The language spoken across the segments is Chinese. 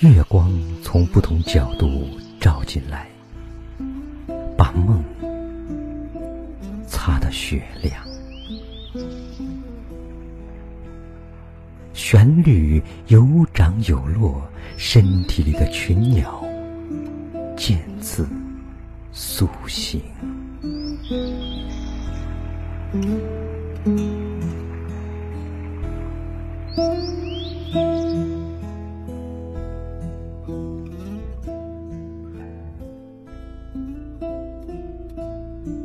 月光从不同角度照进来，把梦雪亮。旋律有涨有落，身体里的群鸟渐次苏醒。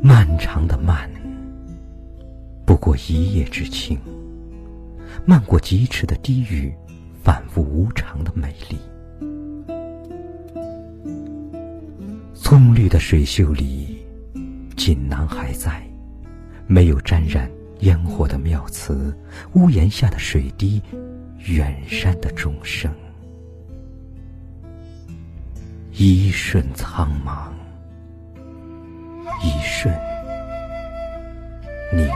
漫长的漫，过一夜之情；漫过几尺的低语，反复无常的美丽。葱绿的水袖里，锦囊还在，没有沾染烟火的妙词；屋檐下的水滴，远山的钟声。一瞬苍茫。一瞬宁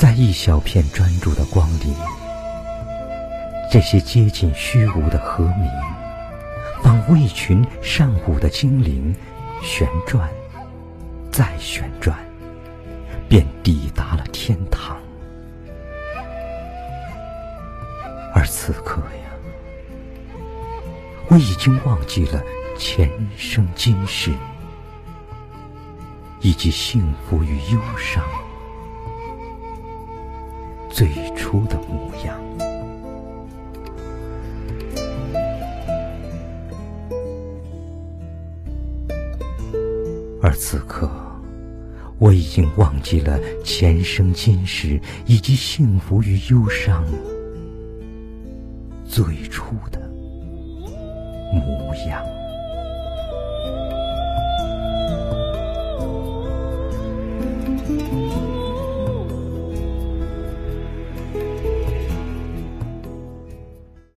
在一小片专注的光里。这些接近虚无的和鸣，仿佛一群善舞的精灵，旋转，再旋转，便抵达了天堂。而此刻呀，我已经忘记了前生今世，以及幸福与忧伤最初的模样。而此刻，我已经忘记了前生今世，以及幸福与忧伤最初的模样。